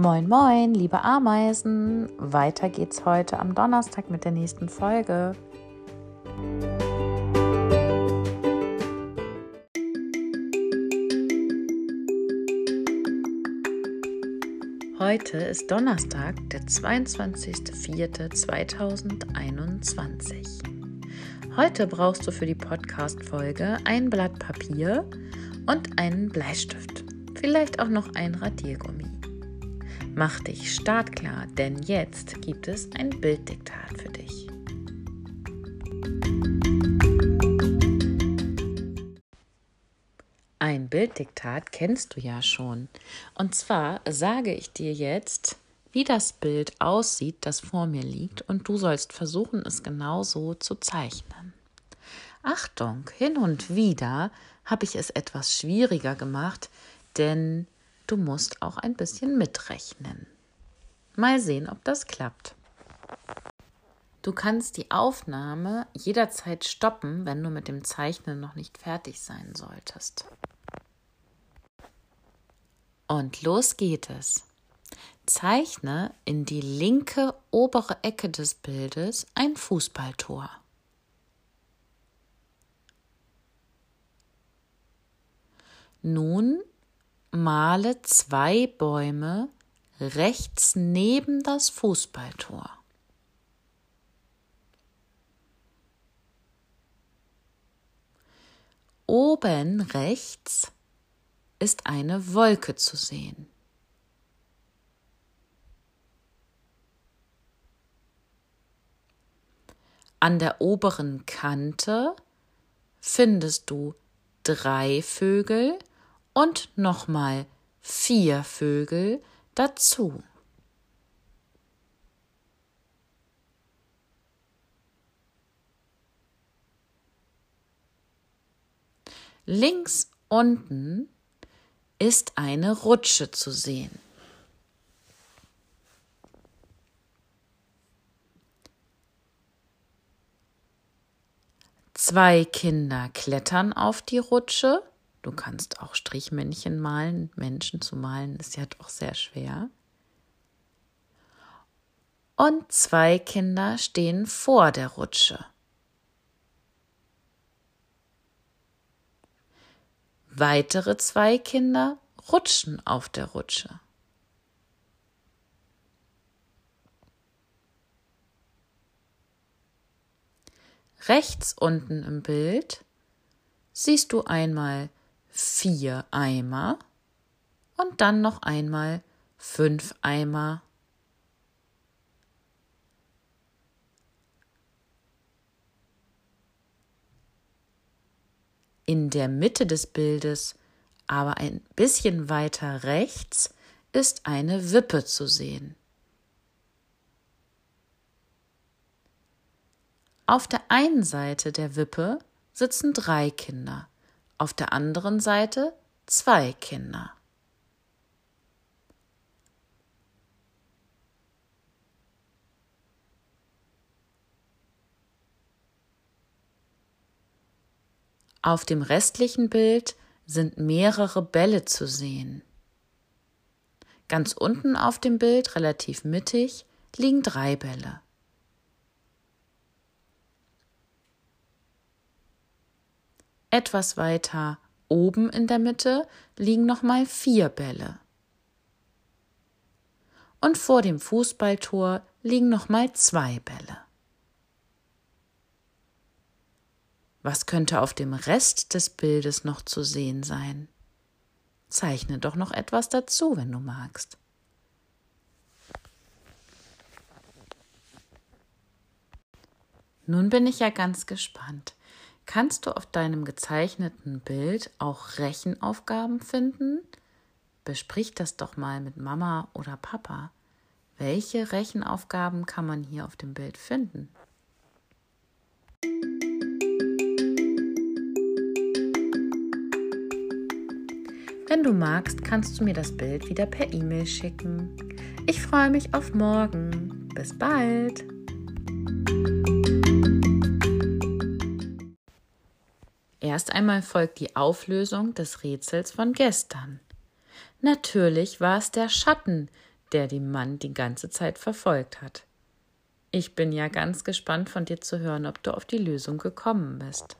Moin, moin, liebe Ameisen. Weiter geht's heute am Donnerstag mit der nächsten Folge. Heute ist Donnerstag, der 22.04.2021. Heute brauchst du für die Podcast-Folge ein Blatt Papier und einen Bleistift. Vielleicht auch noch ein Radiergummi. Mach dich startklar, denn jetzt gibt es ein Bilddiktat für dich. Ein Bilddiktat kennst du ja schon. Und zwar sage ich dir jetzt, wie das Bild aussieht, das vor mir liegt, und du sollst versuchen, es genau so zu zeichnen. Achtung, hin und wieder habe ich es etwas schwieriger gemacht, denn du musst auch ein bisschen mitrechnen. Mal sehen, ob das klappt. Du kannst die Aufnahme jederzeit stoppen, wenn du mit dem Zeichnen noch nicht fertig sein solltest. Und los geht es. Zeichne in die linke obere Ecke des Bildes ein Fußballtor. Nun male zwei Bäume rechts neben das Fußballtor. Oben rechts ist eine Wolke zu sehen. An der oberen Kante findest du drei Vögel und nochmal vier Vögel dazu. Links unten ist eine Rutsche zu sehen. Zwei Kinder klettern auf die Rutsche. Du kannst auch Strichmännchen malen. Menschen zu malen ist ja doch sehr schwer. Und zwei Kinder stehen vor der Rutsche. Weitere zwei Kinder rutschen auf der Rutsche. Rechts unten im Bild siehst du einmal vier Eimer und dann noch einmal fünf Eimer. In der Mitte des Bildes, aber ein bisschen weiter rechts, ist eine Wippe zu sehen. Auf der einen Seite der Wippe sitzen drei Kinder, auf der anderen Seite zwei Kinder. Auf dem restlichen Bild sind mehrere Bälle zu sehen. Ganz unten auf dem Bild, relativ mittig, liegen drei Bälle. Etwas weiter oben in der Mitte liegen nochmal vier Bälle. Und vor dem Fußballtor liegen nochmal zwei Bälle. Was könnte auf dem Rest des Bildes noch zu sehen sein? Zeichne doch noch etwas dazu, wenn du magst. Nun bin ich ja ganz gespannt. Kannst du auf deinem gezeichneten Bild auch Rechenaufgaben finden? Besprich das doch mal mit Mama oder Papa. Welche Rechenaufgaben kann man hier auf dem Bild finden? Wenn du magst, kannst du mir das Bild wieder per E-Mail schicken. Ich freue mich auf morgen. Bis bald. Erst einmal folgt die Auflösung des Rätsels von gestern. Natürlich war es der Schatten, der den Mann die ganze Zeit verfolgt hat. Ich bin ja ganz gespannt von dir zu hören, ob du auf die Lösung gekommen bist.